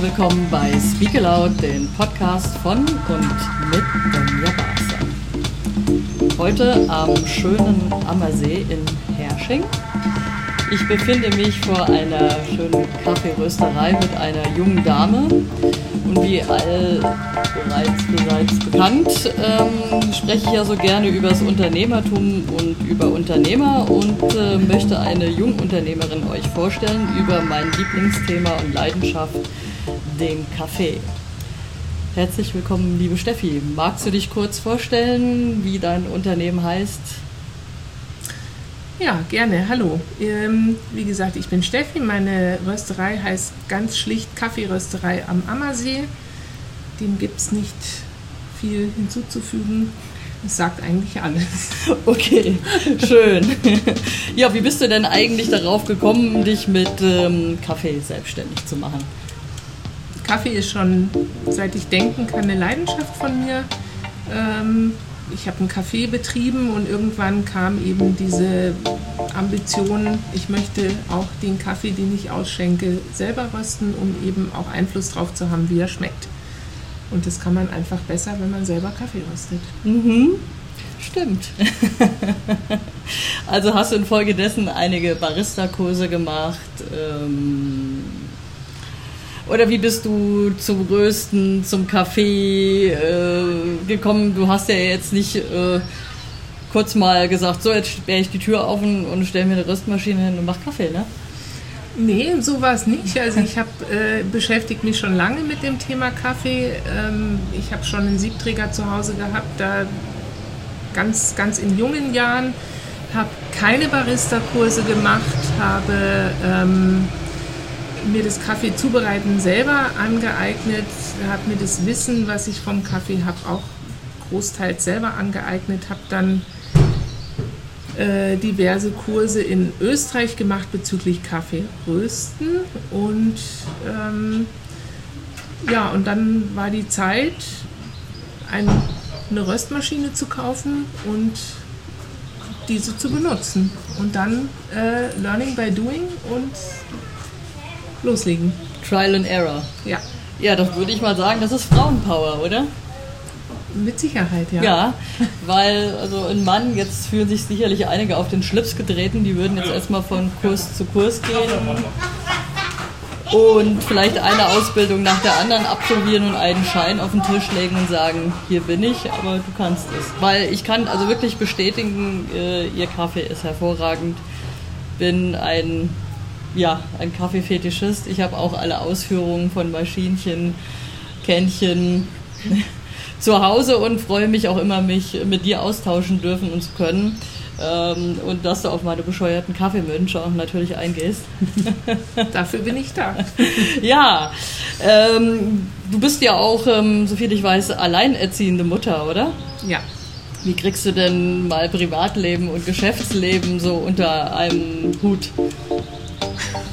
Willkommen bei Speak Aloud, den Podcast von und mit Donja Barster. Heute am schönen Ammersee in Hersching. Ich befinde mich vor einer schönen Kaffeerösterei mit einer jungen Dame. Und wie all bereits, bereits bekannt, ähm, spreche ich ja so gerne über das Unternehmertum und über Unternehmer und äh, möchte eine Jungunternehmerin euch vorstellen über mein Lieblingsthema und Leidenschaft, den Kaffee. Herzlich willkommen, liebe Steffi. Magst du dich kurz vorstellen, wie dein Unternehmen heißt? Ja, gerne. Hallo. Ähm, wie gesagt, ich bin Steffi. Meine Rösterei heißt ganz schlicht Kaffeerösterei am Ammersee. Dem gibt es nicht viel hinzuzufügen. Es sagt eigentlich alles. Okay, schön. Ja, wie bist du denn eigentlich darauf gekommen, dich mit ähm, Kaffee selbstständig zu machen? Kaffee ist schon, seit ich denken kann, eine Leidenschaft von mir. Ähm, ich habe einen Kaffee betrieben und irgendwann kam eben diese Ambition, ich möchte auch den Kaffee, den ich ausschenke, selber rösten, um eben auch Einfluss darauf zu haben, wie er schmeckt. Und das kann man einfach besser, wenn man selber Kaffee röstet. Mhm. Stimmt. also hast du infolgedessen einige Barista-Kurse gemacht. Ähm oder wie bist du zum Rösten, zum Kaffee äh, gekommen? Du hast ja jetzt nicht äh, kurz mal gesagt, so jetzt sperre ich die Tür auf und, und stelle mir eine Röstmaschine hin und mache Kaffee, ne? Nee, so war es nicht. Also ich habe äh, beschäftigt mich schon lange mit dem Thema Kaffee. Ähm, ich habe schon einen Siebträger zu Hause gehabt, da ganz, ganz in jungen Jahren. Habe keine Barista-Kurse gemacht, habe ähm, mir das Kaffee zubereiten selber angeeignet, habe mir das Wissen, was ich vom Kaffee habe, auch großteils selber angeeignet, habe dann äh, diverse Kurse in Österreich gemacht bezüglich Kaffeerösten und ähm, ja, und dann war die Zeit, ein, eine Röstmaschine zu kaufen und diese zu benutzen. Und dann äh, Learning by Doing und loslegen. Trial and Error. Ja. Ja, das würde ich mal sagen, das ist Frauenpower, oder? Mit Sicherheit, ja. Ja, weil also ein Mann, jetzt fühlen sich sicherlich einige auf den Schlips getreten, die würden jetzt erstmal von Kurs zu Kurs gehen und vielleicht eine Ausbildung nach der anderen absolvieren und einen Schein auf den Tisch legen und sagen, hier bin ich, aber du kannst es. Weil ich kann also wirklich bestätigen, äh, ihr Kaffee ist hervorragend. Bin ein ja, ein Kaffeefetischist. Ich habe auch alle Ausführungen von Maschinchen, Kännchen zu Hause und freue mich auch immer, mich mit dir austauschen dürfen und zu können. Ähm, und dass du auf meine bescheuerten Kaffeewünsche auch natürlich eingehst. Dafür bin ich da. ja, ähm, du bist ja auch, ähm, soviel ich weiß, alleinerziehende Mutter, oder? Ja. Wie kriegst du denn mal Privatleben und Geschäftsleben so unter einem Hut?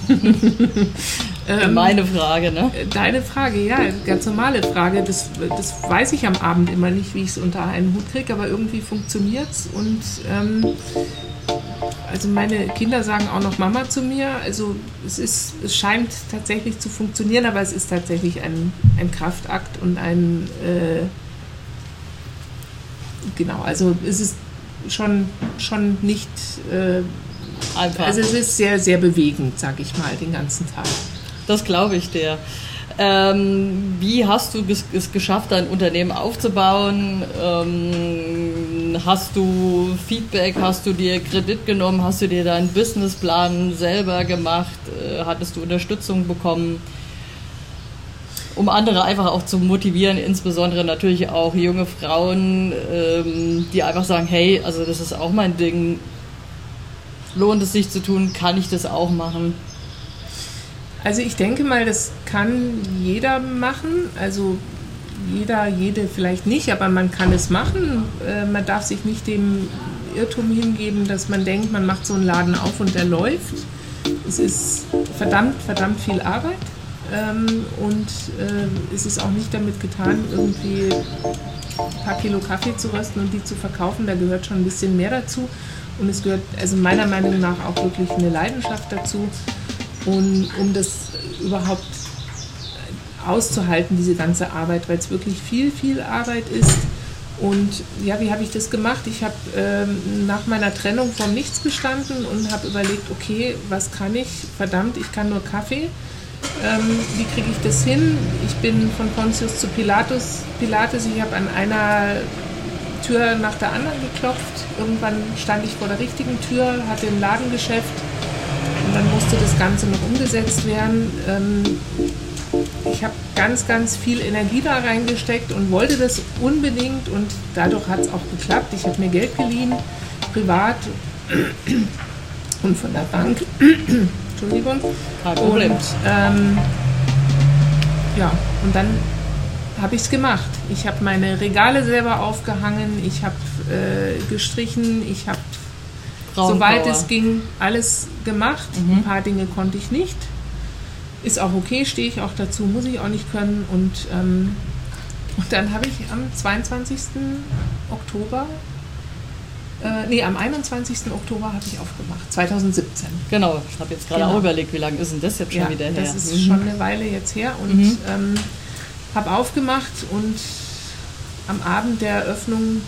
Ähm, Meine Frage, ne? Deine Frage, ja, ganz normale Frage. Das, das weiß ich am Abend immer nicht, wie ich es unter einen Hut kriege, aber irgendwie funktioniert es. Und ähm, also meine Kinder sagen auch noch Mama zu mir. Also es ist, es scheint tatsächlich zu funktionieren, aber es ist tatsächlich ein, ein Kraftakt und ein äh, genau, also es ist schon, schon nicht äh, Einfach. Also es ist sehr, sehr bewegend, sag ich mal, den ganzen Tag. Das glaube ich dir. Ähm, wie hast du es geschafft, dein Unternehmen aufzubauen? Ähm, hast du Feedback? Hast du dir Kredit genommen? Hast du dir deinen Businessplan selber gemacht? Äh, hattest du Unterstützung bekommen? Um andere einfach auch zu motivieren, insbesondere natürlich auch junge Frauen, ähm, die einfach sagen, hey, also das ist auch mein Ding, lohnt es sich zu tun, kann ich das auch machen? Also ich denke mal, das kann jeder machen. Also jeder, jede vielleicht nicht, aber man kann es machen. Äh, man darf sich nicht dem Irrtum hingeben, dass man denkt, man macht so einen Laden auf und der läuft. Es ist verdammt, verdammt viel Arbeit. Ähm, und äh, es ist auch nicht damit getan, irgendwie ein paar Kilo Kaffee zu rösten und die zu verkaufen. Da gehört schon ein bisschen mehr dazu. Und es gehört also meiner Meinung nach auch wirklich eine Leidenschaft dazu. Und um das überhaupt auszuhalten, diese ganze Arbeit, weil es wirklich viel, viel Arbeit ist. Und ja, wie habe ich das gemacht? Ich habe ähm, nach meiner Trennung vom Nichts gestanden und habe überlegt, okay, was kann ich? Verdammt, ich kann nur Kaffee. Ähm, wie kriege ich das hin? Ich bin von Pontius zu Pilatus. Pilatus, ich habe an einer Tür nach der anderen geklopft. Irgendwann stand ich vor der richtigen Tür, hatte ein Ladengeschäft und dann musste das Ganze noch umgesetzt werden. Ähm, ich habe ganz, ganz viel Energie da reingesteckt und wollte das unbedingt und dadurch hat es auch geklappt. Ich habe mir Geld geliehen, privat und von der Bank. Entschuldigung. Kein Problem. Und ähm, ja, und dann habe ich es gemacht. Ich habe meine Regale selber aufgehangen, ich habe äh, gestrichen, ich habe soweit es ging alles gemacht. Mhm. Ein paar Dinge konnte ich nicht. Ist auch okay, stehe ich auch dazu, muss ich auch nicht können. Und, ähm, und dann habe ich am 22. Oktober äh, nee, am 21. Oktober habe ich aufgemacht, 2017. Genau, ich habe jetzt gerade genau. auch überlegt, wie lange ist denn das jetzt schon ja, wieder her? Das ist mhm. schon eine Weile jetzt her und mhm. ähm, habe aufgemacht und am Abend der Eröffnung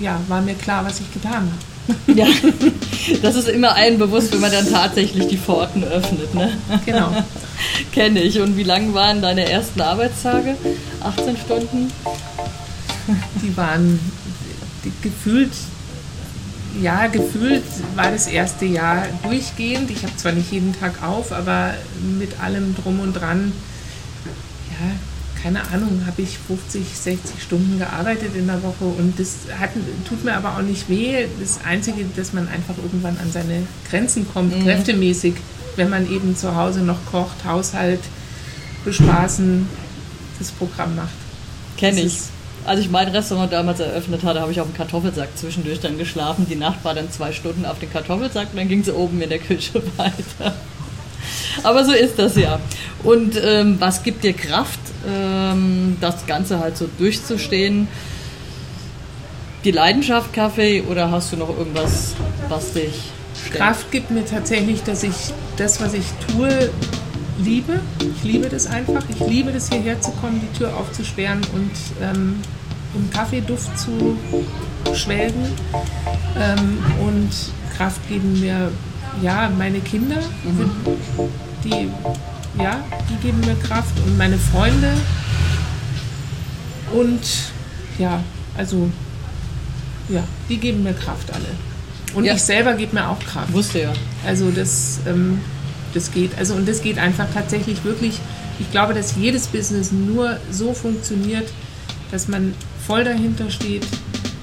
ja, war mir klar, was ich getan habe. Ja, das ist immer allen bewusst, wenn man dann tatsächlich die Pforten öffnet. Ne? Genau. Kenne ich. Und wie lang waren deine ersten Arbeitstage? 18 Stunden? Die waren die, gefühlt ja, gefühlt war das erste Jahr durchgehend. Ich habe zwar nicht jeden Tag auf, aber mit allem drum und dran, ja, keine Ahnung, habe ich 50, 60 Stunden gearbeitet in der Woche und das hat, tut mir aber auch nicht weh. Das Einzige, dass man einfach irgendwann an seine Grenzen kommt, mhm. kräftemäßig, wenn man eben zu Hause noch kocht, Haushalt bespaßen, das Programm macht. Kenne ich. Als ich mein Restaurant damals eröffnet hatte, habe ich auf dem Kartoffelsack zwischendurch dann geschlafen. Die Nacht war dann zwei Stunden auf dem Kartoffelsack und dann ging sie oben in der Küche weiter. Aber so ist das ja. Und ähm, was gibt dir Kraft, ähm, das Ganze halt so durchzustehen? Die Leidenschaft Kaffee oder hast du noch irgendwas, was dich stärkt? Kraft gibt mir tatsächlich, dass ich das, was ich tue, liebe. Ich liebe das einfach. Ich liebe das hierher zu kommen, die Tür aufzusperren und ähm, im Kaffeeduft zu schwelgen. Ähm, und Kraft geben mir ja meine Kinder, mhm. Die ja, die geben mir Kraft und meine Freunde. Und ja, also ja, die geben mir Kraft alle. Und ja. ich selber gebe mir auch Kraft. Wusste ja. Also das, ähm, das geht. Also und das geht einfach tatsächlich wirklich. Ich glaube, dass jedes Business nur so funktioniert, dass man voll dahinter steht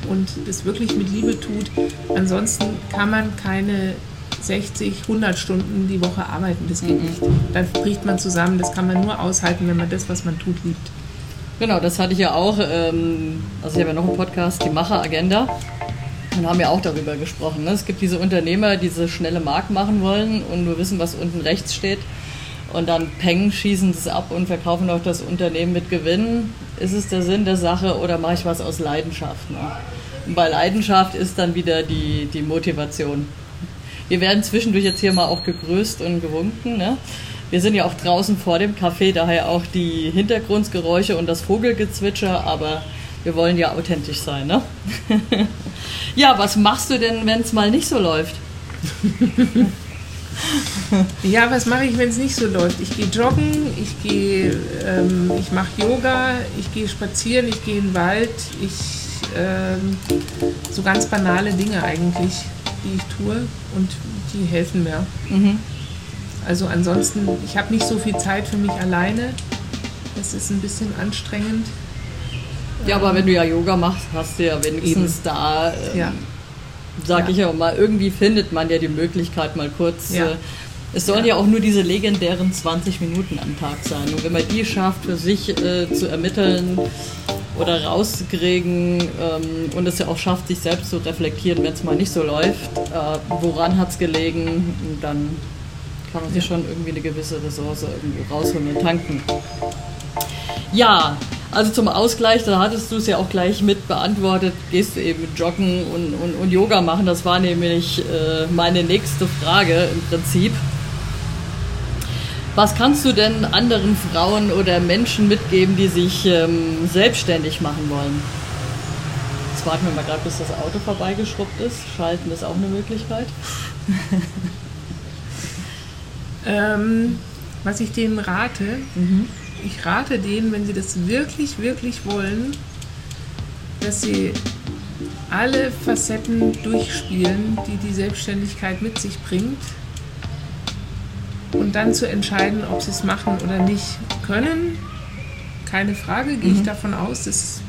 und das wirklich mit Liebe tut. Ansonsten kann man keine 60, 100 Stunden die Woche arbeiten. Das geht mhm. nicht. Dann bricht man zusammen. Das kann man nur aushalten, wenn man das, was man tut, liebt. Genau, das hatte ich ja auch. Ähm, also ich habe ja noch einen Podcast, die Macher-Agenda. Und haben ja auch darüber gesprochen. Ne? Es gibt diese Unternehmer, die diese schnelle Mark machen wollen und nur wissen, was unten rechts steht. Und dann peng, schießen es ab und verkaufen auch das Unternehmen mit Gewinn. Ist es der Sinn der Sache oder mache ich was aus Leidenschaft? Ne? Und bei Leidenschaft ist dann wieder die, die Motivation. Wir werden zwischendurch jetzt hier mal auch gegrüßt und gewunken. Ne? Wir sind ja auch draußen vor dem Café, daher auch die Hintergrundgeräusche und das Vogelgezwitscher, aber wir wollen ja authentisch sein. Ne? ja, was machst du denn, wenn es mal nicht so läuft? ja, was mache ich, wenn es nicht so läuft? Ich gehe joggen, ich gehe, ähm, ich mache Yoga, ich gehe spazieren, ich gehe in den Wald, ich ähm, so ganz banale Dinge eigentlich die ich tue und die helfen mir. Mhm. Also ansonsten, ich habe nicht so viel Zeit für mich alleine. Das ist ein bisschen anstrengend. Ja, aber wenn du ja Yoga machst, hast du ja wenigstens Eben. da, ähm, ja. sag ja. ich ja mal, irgendwie findet man ja die Möglichkeit mal kurz. Ja. Äh, es sollen ja. ja. auch nur diese legendären 20 Minuten am Tag sein. Und wenn man die schafft, für sich äh, zu ermitteln, oder rauskriegen ähm, und es ja auch schafft, sich selbst zu reflektieren, wenn es mal nicht so läuft. Äh, woran hat es gelegen? Und dann kann man sich schon irgendwie eine gewisse Ressource irgendwie rausholen und tanken. Ja, also zum Ausgleich, da hattest du es ja auch gleich mit beantwortet, gehst du eben joggen und, und, und Yoga machen. Das war nämlich äh, meine nächste Frage im Prinzip. Was kannst du denn anderen Frauen oder Menschen mitgeben, die sich ähm, selbstständig machen wollen? Jetzt warten wir mal gerade, bis das Auto vorbeigeschrubbt ist. Schalten ist auch eine Möglichkeit. ähm, was ich denen rate, mhm. ich rate denen, wenn sie das wirklich, wirklich wollen, dass sie alle Facetten durchspielen, die die Selbstständigkeit mit sich bringt und dann zu entscheiden, ob sie es machen oder nicht können. Keine Frage, gehe mhm. ich davon aus, dass,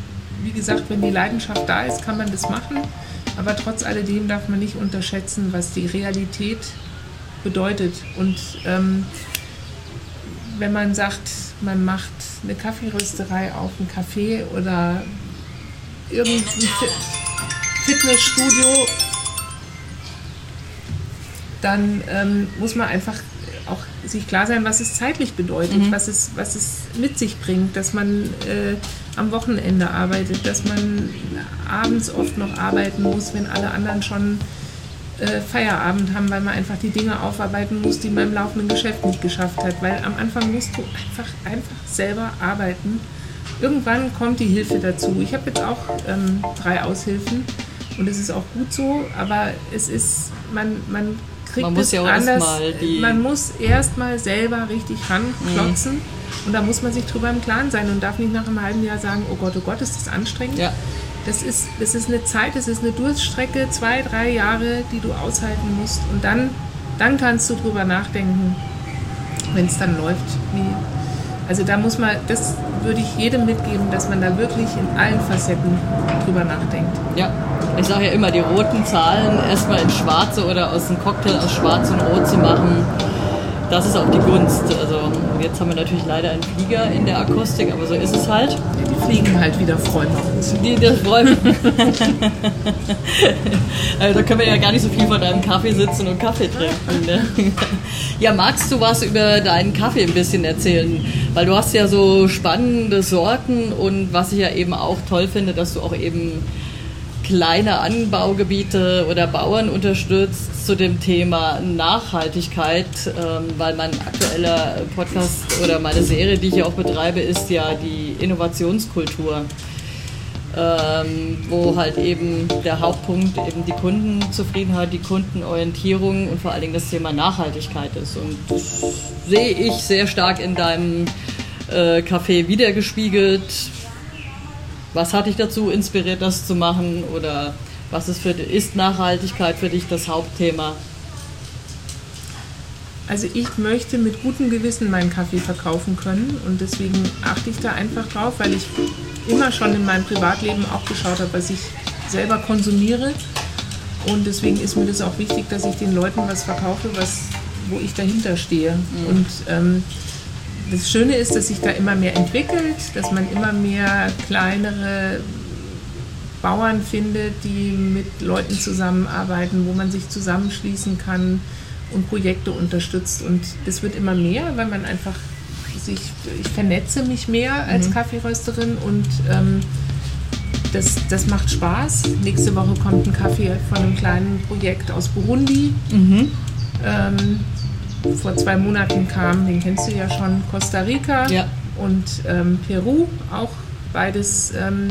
wie gesagt, wenn die Leidenschaft da ist, kann man das machen. Aber trotz alledem darf man nicht unterschätzen, was die Realität bedeutet. Und ähm, wenn man sagt, man macht eine Kaffeerösterei auf ein Café oder irgendein Fitnessstudio, dann ähm, muss man einfach auch sich klar sein, was es zeitlich bedeutet, mhm. was, es, was es mit sich bringt, dass man äh, am Wochenende arbeitet, dass man abends oft noch arbeiten muss, wenn alle anderen schon äh, Feierabend haben, weil man einfach die Dinge aufarbeiten muss, die man im laufenden Geschäft nicht geschafft hat. Weil am Anfang musst du einfach, einfach selber arbeiten. Irgendwann kommt die Hilfe dazu. Ich habe jetzt auch ähm, drei Aushilfen und es ist auch gut so, aber es ist, man, man kriegt man muss es ja auch anders. Erst man muss erstmal selber richtig ranklotzen mhm. und da muss man sich drüber im Klaren sein und darf nicht nach einem halben Jahr sagen, oh Gott, oh Gott, ist das anstrengend. Ja. Das ist, das ist eine Zeit, das ist eine Durststrecke, zwei, drei Jahre, die du aushalten musst und dann, dann kannst du drüber nachdenken, wenn es dann läuft, wie, also da muss man, das würde ich jedem mitgeben, dass man da wirklich in allen Facetten drüber nachdenkt. Ja, ich sage ja immer, die roten Zahlen erstmal in schwarze oder aus einem Cocktail aus schwarz und rot zu machen, das ist auch die Gunst. Also jetzt haben wir natürlich leider einen Flieger in der Akustik, aber so ist es halt. Die fliegen halt wieder freuen uns. Die, das freuen also da können wir ja gar nicht so viel von deinem Kaffee sitzen und Kaffee trinken. Ne? Ja, magst du was über deinen Kaffee ein bisschen erzählen? Weil du hast ja so spannende Sorten und was ich ja eben auch toll finde, dass du auch eben kleine Anbaugebiete oder Bauern unterstützt zu dem Thema Nachhaltigkeit, ähm, weil mein aktueller Podcast oder meine Serie, die ich auch betreibe, ist ja die Innovationskultur. Ähm, wo halt eben der Hauptpunkt eben die Kundenzufriedenheit, die Kundenorientierung und vor allen Dingen das Thema Nachhaltigkeit ist. Und das sehe ich sehr stark in deinem äh, Café wiedergespiegelt was hat dich dazu inspiriert, das zu machen? Oder was ist, für, ist Nachhaltigkeit für dich das Hauptthema? Also ich möchte mit gutem Gewissen meinen Kaffee verkaufen können und deswegen achte ich da einfach drauf, weil ich immer schon in meinem Privatleben auch geschaut habe, was ich selber konsumiere. Und deswegen ist mir das auch wichtig, dass ich den Leuten was verkaufe, was, wo ich dahinter stehe. Mhm. Und ähm, das Schöne ist, dass sich da immer mehr entwickelt, dass man immer mehr kleinere Bauern findet, die mit Leuten zusammenarbeiten, wo man sich zusammenschließen kann und Projekte unterstützt. Und das wird immer mehr, weil man einfach sich, ich vernetze mich mehr als mhm. Kaffeerösterin und ähm, das, das macht Spaß. Nächste Woche kommt ein Kaffee von einem kleinen Projekt aus Burundi. Mhm. Ähm, vor zwei Monaten kam, den kennst du ja schon, Costa Rica ja. und ähm, Peru, auch beides ähm,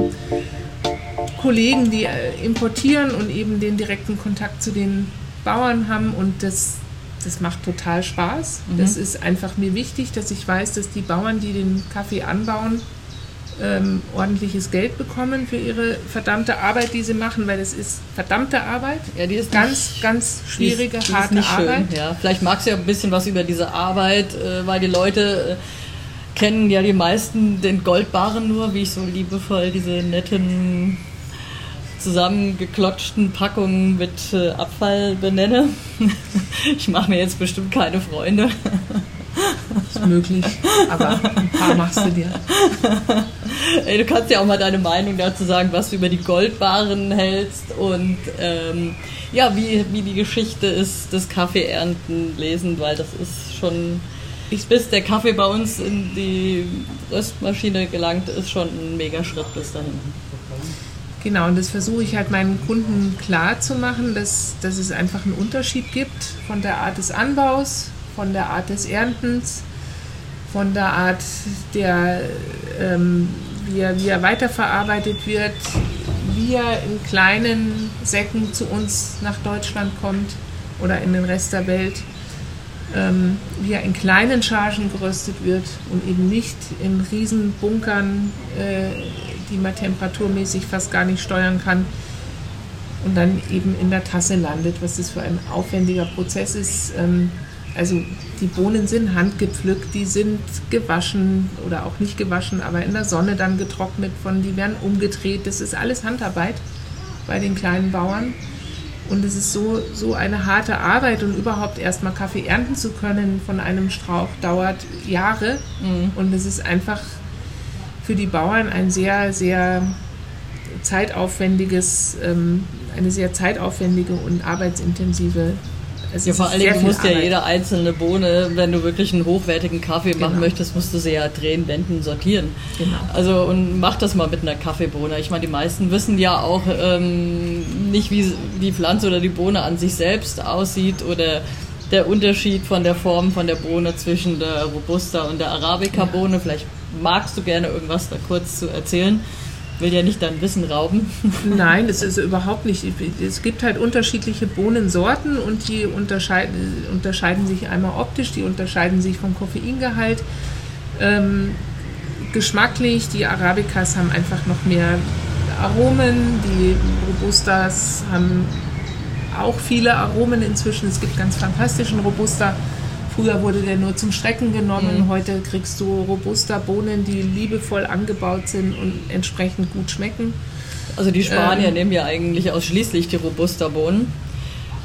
Kollegen, die äh, importieren und eben den direkten Kontakt zu den Bauern haben und das, das macht total Spaß. Mhm. Das ist einfach mir wichtig, dass ich weiß, dass die Bauern, die den Kaffee anbauen, ähm, ordentliches Geld bekommen für ihre verdammte Arbeit, die sie machen, weil es ist verdammte Arbeit. Ja, die ist ganz, nicht, ganz schwierige, ist, harte Arbeit. Schön, ja. Vielleicht magst du ja ein bisschen was über diese Arbeit, äh, weil die Leute äh, kennen ja die meisten den Goldbarren nur, wie ich so liebevoll diese netten zusammengeklatschten Packungen mit äh, Abfall benenne. ich mache mir jetzt bestimmt keine Freunde. Ist möglich, aber ein paar machst du dir. Ey, du kannst ja auch mal deine Meinung dazu sagen, was du über die Goldbaren hältst und ähm, ja, wie, wie die Geschichte ist des Kaffeeernten lesen, weil das ist schon, bis der Kaffee bei uns in die Röstmaschine gelangt, ist schon ein mega Schritt bis dahin. Genau, und das versuche ich halt meinen Kunden klar zu machen, dass, dass es einfach einen Unterschied gibt von der Art des Anbaus, von der Art des Erntens von der Art, der, ähm, wie, er, wie er weiterverarbeitet wird, wie er in kleinen Säcken zu uns nach Deutschland kommt oder in den Rest der Welt, ähm, wie er in kleinen Chargen geröstet wird und eben nicht in riesen Bunkern, äh, die man temperaturmäßig fast gar nicht steuern kann und dann eben in der Tasse landet, was das für ein aufwendiger Prozess ist. Ähm, also die Bohnen sind handgepflückt, die sind gewaschen oder auch nicht gewaschen, aber in der Sonne dann getrocknet von, die werden umgedreht. Das ist alles Handarbeit bei den kleinen Bauern. Und es ist so, so eine harte Arbeit und überhaupt erstmal Kaffee ernten zu können von einem Strauch dauert Jahre. Mhm. Und es ist einfach für die Bauern ein sehr, sehr zeitaufwendiges, ähm, eine sehr zeitaufwendige und arbeitsintensive es ja, vor allem, du musst Arbeit. ja jede einzelne Bohne, wenn du wirklich einen hochwertigen Kaffee genau. machen möchtest, musst du sie ja drehen, wenden, sortieren. Genau. Also und mach das mal mit einer Kaffeebohne. Ich meine, die meisten wissen ja auch ähm, nicht, wie die Pflanze oder die Bohne an sich selbst aussieht oder der Unterschied von der Form von der Bohne zwischen der Robusta und der Arabica-Bohne. Vielleicht magst du gerne irgendwas da kurz zu erzählen will ja nicht dein Wissen rauben. Nein, es ist überhaupt nicht. Es gibt halt unterschiedliche Bohnensorten und die unterscheiden, unterscheiden sich einmal optisch, die unterscheiden sich vom Koffeingehalt. Ähm, geschmacklich, die Arabicas haben einfach noch mehr Aromen, die Robustas haben auch viele Aromen inzwischen. Es gibt ganz fantastischen Robusta Früher wurde der nur zum Strecken genommen, mhm. heute kriegst du robuster Bohnen, die liebevoll angebaut sind und entsprechend gut schmecken. Also die Spanier ähm, nehmen ja eigentlich ausschließlich die robuster Bohnen.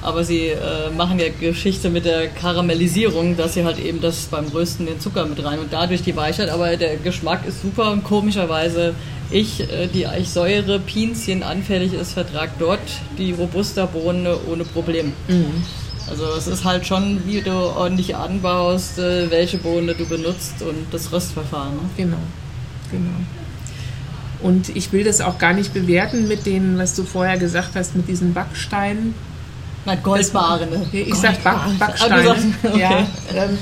Aber sie äh, machen ja Geschichte mit der Karamellisierung, dass sie halt eben das beim Rösten den Zucker mit rein und dadurch die Weichheit. Aber der Geschmack ist super und komischerweise ich, äh, die eigentlich Säure, Pinzchen anfällig ist, vertragt dort die robuster Bohne ohne Problem. Mhm. Also es ist halt schon, wie du ordentlich anbaust, äh, welche Bohne du benutzt und das Röstverfahren. Ne? Genau, genau. Und ich will das auch gar nicht bewerten mit denen, was du vorher gesagt hast, mit diesen Backsteinen. Nein, Goldbarren. Ne? Ich sag Back, Backsteine. Ah, okay. Ja, ähm,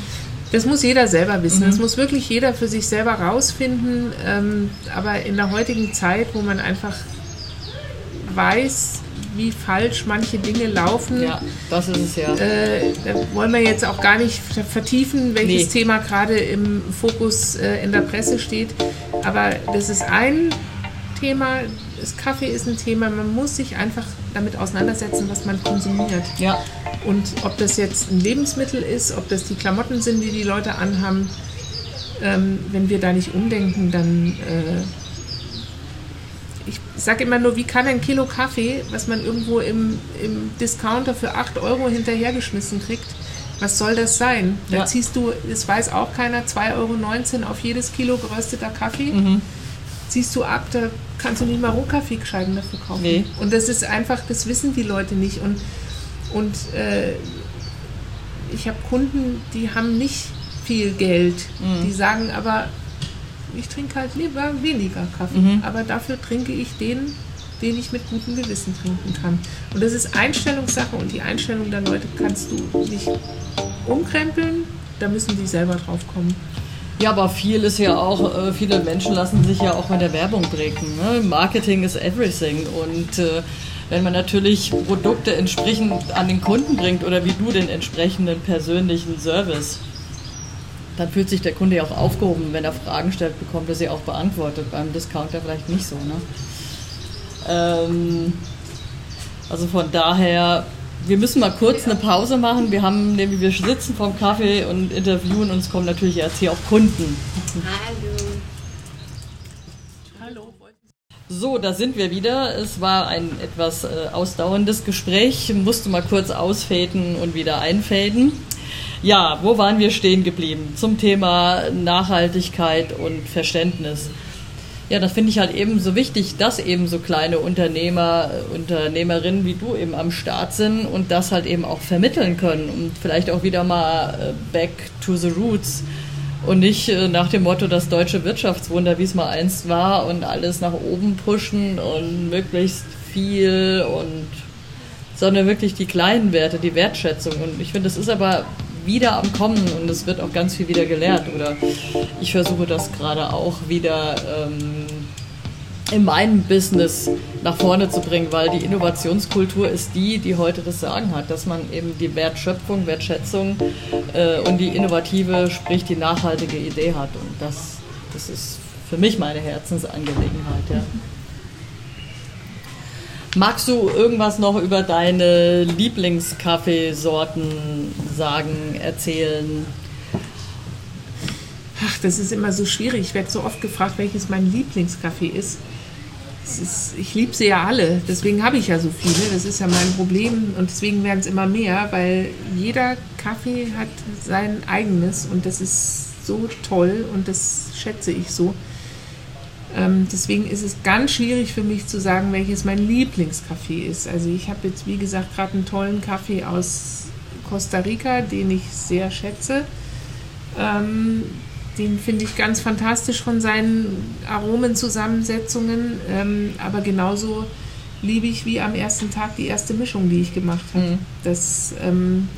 das muss jeder selber wissen. Mhm. Das muss wirklich jeder für sich selber rausfinden. Ähm, aber in der heutigen Zeit, wo man einfach weiß, wie falsch manche Dinge laufen. Ja, das ist es ja. Äh, da wollen wir jetzt auch gar nicht vertiefen, welches nee. Thema gerade im Fokus äh, in der Presse steht. Aber das ist ein Thema, das Kaffee ist ein Thema. Man muss sich einfach damit auseinandersetzen, was man konsumiert. Ja. Und ob das jetzt ein Lebensmittel ist, ob das die Klamotten sind, die die Leute anhaben. Ähm, wenn wir da nicht umdenken, dann äh, ich sage immer nur, wie kann ein Kilo Kaffee, was man irgendwo im, im Discounter für 8 Euro hinterhergeschmissen kriegt, was soll das sein? Da ja. ziehst du, es weiß auch keiner, 2,19 Euro auf jedes Kilo gerösteter Kaffee. Mhm. Ziehst du ab, da kannst du nicht mal Rohkaffeescheiben dafür kaufen. Nee. Und das ist einfach, das wissen die Leute nicht. Und, und äh, ich habe Kunden, die haben nicht viel Geld. Mhm. Die sagen aber, ich trinke halt lieber weniger Kaffee, mhm. aber dafür trinke ich den, den ich mit gutem Gewissen trinken kann. Und das ist Einstellungssache und die Einstellung der Leute kannst du nicht umkrempeln, da müssen die selber drauf kommen. Ja, aber viel ist ja auch, äh, viele Menschen lassen sich ja auch mit der Werbung prägen. Ne? Marketing is everything und äh, wenn man natürlich Produkte entsprechend an den Kunden bringt oder wie du den entsprechenden persönlichen Service dann fühlt sich der Kunde ja auch aufgehoben, wenn er Fragen stellt, bekommt er sie auch beantwortet. Beim Discounter vielleicht nicht so. Ne? Ähm, also von daher, wir müssen mal kurz eine Pause machen. Wir haben nämlich, wir sitzen vorm Kaffee und interviewen uns kommen natürlich jetzt hier auch Kunden. Hallo. Hallo. So, da sind wir wieder. Es war ein etwas äh, ausdauerndes Gespräch. Musste mal kurz ausfäden und wieder einfäden. Ja, wo waren wir stehen geblieben? Zum Thema Nachhaltigkeit und Verständnis. Ja, das finde ich halt eben so wichtig, dass eben so kleine Unternehmer, Unternehmerinnen wie du eben am Start sind und das halt eben auch vermitteln können und vielleicht auch wieder mal äh, back to the roots und nicht äh, nach dem Motto das deutsche Wirtschaftswunder, wie es mal einst war und alles nach oben pushen und möglichst viel und sondern wirklich die kleinen Werte, die Wertschätzung und ich finde, das ist aber wieder am Kommen und es wird auch ganz viel wieder gelernt. Oder ich versuche das gerade auch wieder ähm, in meinem Business nach vorne zu bringen, weil die Innovationskultur ist die, die heute das Sagen hat, dass man eben die Wertschöpfung, Wertschätzung äh, und die innovative, sprich die nachhaltige Idee hat. Und das, das ist für mich meine Herzensangelegenheit. Ja. Magst du irgendwas noch über deine Lieblingskaffeesorten sagen, erzählen? Ach, das ist immer so schwierig. Ich werde so oft gefragt, welches mein Lieblingskaffee ist. ist ich liebe sie ja alle, deswegen habe ich ja so viele. Das ist ja mein Problem und deswegen werden es immer mehr, weil jeder Kaffee hat sein eigenes und das ist so toll und das schätze ich so. Ähm, deswegen ist es ganz schwierig für mich zu sagen, welches mein Lieblingskaffee ist. Also ich habe jetzt, wie gesagt, gerade einen tollen Kaffee aus Costa Rica, den ich sehr schätze. Ähm, den finde ich ganz fantastisch von seinen Aromenzusammensetzungen. Ähm, aber genauso liebe ich wie am ersten Tag die erste Mischung, die ich gemacht habe. Mhm. Das ähm,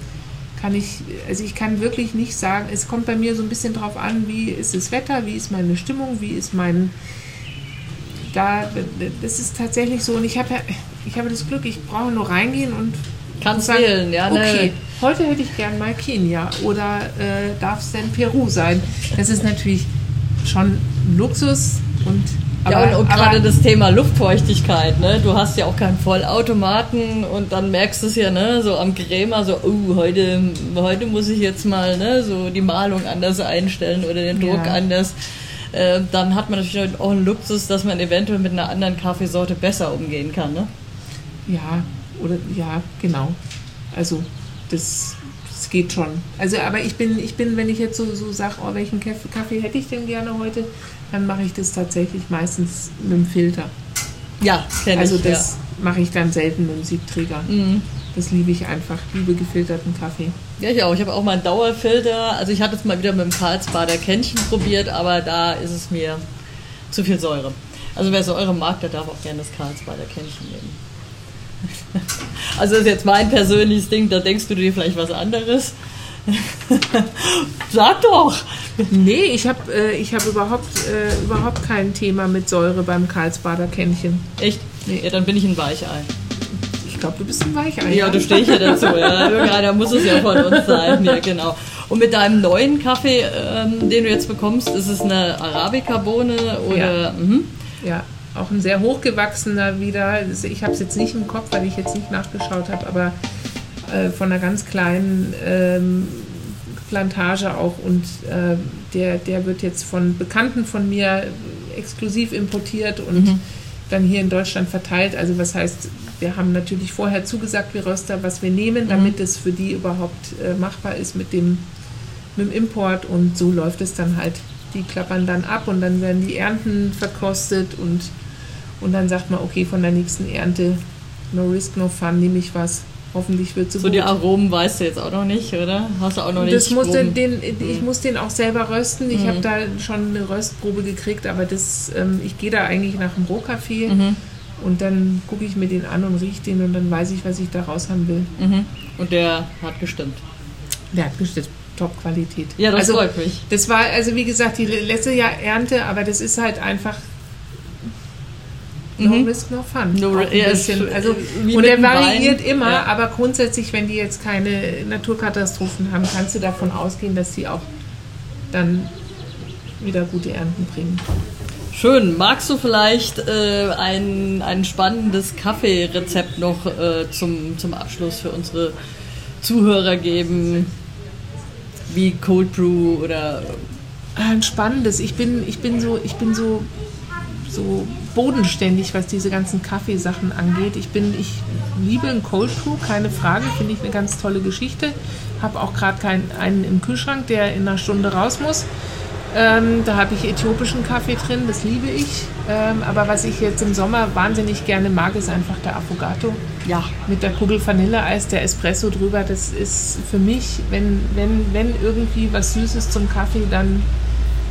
kann ich, also ich kann wirklich nicht sagen, es kommt bei mir so ein bisschen drauf an, wie ist das Wetter, wie ist meine Stimmung, wie ist mein, da, das ist tatsächlich so und ich habe ich habe das Glück, ich brauche nur reingehen und Kannst sagen, wählen, ja. Ne. Okay, heute hätte ich gern mal Kenia oder äh, darf es denn Peru sein? Das ist natürlich schon Luxus und aber, ja, und, und gerade das Thema Luftfeuchtigkeit, ne? Du hast ja auch keinen Vollautomaten und dann merkst du es ja, ne, so am Grämer, so, oh, heute, heute muss ich jetzt mal, ne, so die Malung anders einstellen oder den Druck ja. anders. Äh, dann hat man natürlich auch einen Luxus, dass man eventuell mit einer anderen Kaffeesorte besser umgehen kann, ne? Ja, oder ja, genau. Also das, das geht schon. Also aber ich bin, ich bin, wenn ich jetzt so, so sage, oh, welchen Kaffee, hätte ich denn gerne heute, dann mache ich das tatsächlich meistens mit dem Filter. Ja, kenne also ich. Also das ja. mache ich dann selten mit dem Siebträger. Mhm. Das liebe ich einfach, liebe gefilterten Kaffee. Ja, ich auch. Ich habe auch mal einen Dauerfilter. Also ich hatte es mal wieder mit dem Karlsbader Kännchen probiert, aber da ist es mir zu viel Säure. Also wer Säure mag, der darf auch gerne das Karlsbader Kännchen nehmen. Also das ist jetzt mein persönliches Ding, da denkst du dir vielleicht was anderes. Sag doch! Nee, ich habe äh, hab überhaupt, äh, überhaupt kein Thema mit Säure beim Karlsbader Kännchen. Echt? Nee, ja, dann bin ich ein Weichei. Ich glaube, du bist ein Weichei. Ja, du stehst ja dazu. Ja. Irgendeiner muss es ja von uns sein. Ja, genau. Und mit deinem neuen Kaffee, ähm, den du jetzt bekommst, ist es eine Arabica-Bohne oder... Ja. Mhm. ja auch ein sehr hochgewachsener wieder. Ich habe es jetzt nicht im Kopf, weil ich jetzt nicht nachgeschaut habe, aber äh, von einer ganz kleinen ähm, Plantage auch. Und äh, der, der wird jetzt von Bekannten von mir exklusiv importiert und mhm. dann hier in Deutschland verteilt. Also was heißt, wir haben natürlich vorher zugesagt, wir Röster, was wir nehmen, mhm. damit mhm. es für die überhaupt äh, machbar ist mit dem, mit dem Import. Und so läuft es dann halt die klappern dann ab und dann werden die Ernten verkostet und, und dann sagt man, okay, von der nächsten Ernte, no risk, no fun, nehme ich was. Hoffentlich wird es so. So die Aromen weißt du jetzt auch noch nicht, oder? Hast du auch noch nicht? Das muss den, den, ich muss den auch selber rösten. Ich mhm. habe da schon eine Röstprobe gekriegt, aber das, ähm, ich gehe da eigentlich nach dem Rohkaffee mhm. und dann gucke ich mir den an und rieche den und dann weiß ich, was ich da raus haben will. Mhm. Und der hat gestimmt. Der hat gestimmt. Top-Qualität. Ja, das also, freut mich. Das war, also wie gesagt, die letzte Jahr Ernte, aber das ist halt einfach No mhm. risk, no fun. No, ja, also, und der variiert Wein. immer, ja. aber grundsätzlich, wenn die jetzt keine Naturkatastrophen haben, kannst du davon ausgehen, dass sie auch dann wieder gute Ernten bringen. Schön. Magst du vielleicht äh, ein, ein spannendes Kaffeerezept noch äh, zum, zum Abschluss für unsere Zuhörer geben? Wie Cold Brew oder ein spannendes. Ich bin, ich bin so, ich bin so, so bodenständig, was diese ganzen Kaffeesachen angeht. Ich bin, ich liebe ein Cold Brew, keine Frage, finde ich eine ganz tolle Geschichte. Habe auch gerade einen im Kühlschrank, der in einer Stunde raus muss. Ähm, da habe ich äthiopischen Kaffee drin, das liebe ich. Ähm, aber was ich jetzt im Sommer wahnsinnig gerne mag, ist einfach der Affogato. Ja. Mit der Kugel Vanilleeis, der Espresso drüber. Das ist für mich, wenn, wenn, wenn irgendwie was Süßes zum Kaffee, dann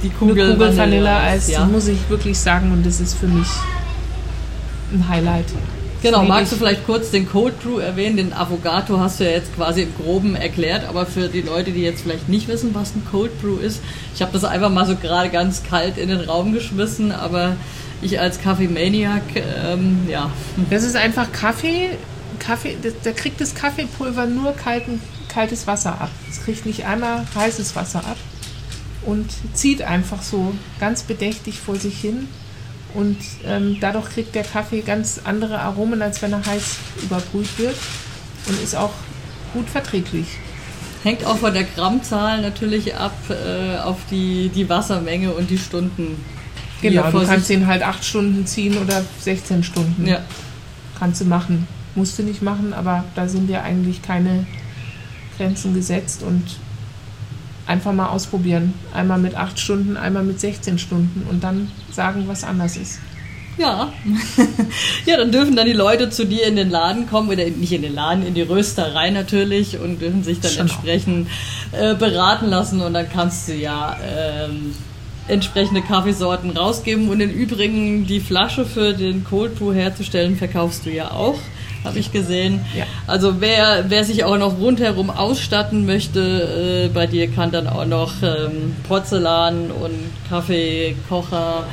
die Kugel, Kugel Vanilleeis, ja. muss ich wirklich sagen. Und das ist für mich ein Highlight. Genau, magst du vielleicht kurz den Cold Brew erwähnen? Den Avogato hast du ja jetzt quasi im Groben erklärt, aber für die Leute, die jetzt vielleicht nicht wissen, was ein Cold Brew ist, ich habe das einfach mal so gerade ganz kalt in den Raum geschmissen, aber ich als Kaffeemaniac, ähm, ja. Das ist einfach Kaffee. Kaffee, da kriegt das Kaffeepulver nur kalten, kaltes Wasser ab. Es kriegt nicht einmal heißes Wasser ab und zieht einfach so ganz bedächtig vor sich hin. Und ähm, dadurch kriegt der Kaffee ganz andere Aromen, als wenn er heiß überbrüht wird und ist auch gut verträglich. Hängt auch von der Grammzahl natürlich ab äh, auf die, die Wassermenge und die Stunden. Genau, du kannst ihn halt acht Stunden ziehen oder 16 Stunden. Ja. Kannst du machen. Musst du nicht machen, aber da sind ja eigentlich keine Grenzen gesetzt und einfach mal ausprobieren. Einmal mit acht Stunden, einmal mit 16 Stunden und dann sagen, was anders ist. Ja. ja, dann dürfen dann die Leute zu dir in den Laden kommen, oder nicht in den Laden, in die Rösterei natürlich und dürfen sich dann entsprechend äh, beraten lassen und dann kannst du ja ähm, entsprechende Kaffeesorten rausgeben und im Übrigen die Flasche für den Cold Brew herzustellen verkaufst du ja auch habe ich gesehen. Ja. Also wer, wer sich auch noch rundherum ausstatten möchte, äh, bei dir kann dann auch noch ähm, Porzellan und Kaffeekocher,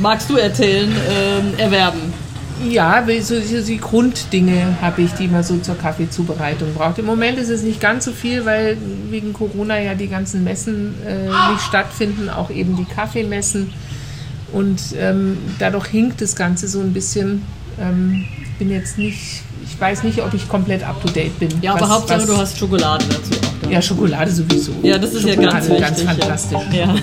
magst du erzählen, ähm, erwerben. Ja, so, so die Grunddinge habe ich, die man so zur Kaffeezubereitung braucht. Im Moment ist es nicht ganz so viel, weil wegen Corona ja die ganzen Messen äh, nicht stattfinden, auch eben die Kaffeemessen. Und ähm, dadurch hinkt das Ganze so ein bisschen. Ähm, ich bin jetzt nicht, ich weiß nicht, ob ich komplett up to date bin. Ja, aber Hauptsache was, du hast Schokolade dazu auch. Ja, Schokolade sowieso. Ja, das ist Schokolade, ja ganz wichtig. Ganz fantastisch. Ja.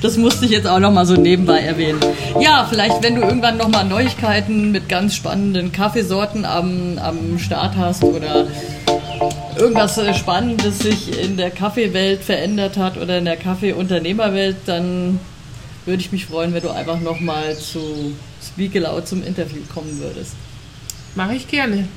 Das musste ich jetzt auch noch mal so nebenbei erwähnen. Ja, vielleicht, wenn du irgendwann noch mal Neuigkeiten mit ganz spannenden Kaffeesorten am, am Start hast oder irgendwas äh, Spannendes sich in der Kaffeewelt verändert hat oder in der Kaffeeunternehmerwelt, dann würde ich mich freuen, wenn du einfach nochmal zu Speak Aloud zum Interview kommen würdest. Mache ich gerne.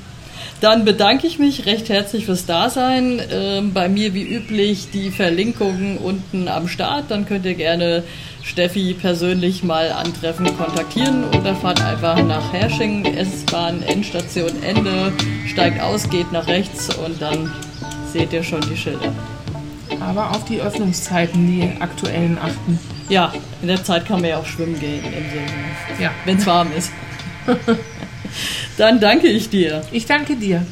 Dann bedanke ich mich recht herzlich fürs Dasein. Ähm, bei mir wie üblich die Verlinkungen unten am Start. Dann könnt ihr gerne Steffi persönlich mal antreffen, kontaktieren oder fahrt einfach nach Hersching, S-Bahn, Endstation Ende, steigt aus, geht nach rechts und dann seht ihr schon die Schilder. Aber auf die Öffnungszeiten, die aktuellen achten. Ja, in der Zeit kann man ja auch schwimmen gehen, ja. wenn es warm ist. dann danke ich dir. Ich danke dir.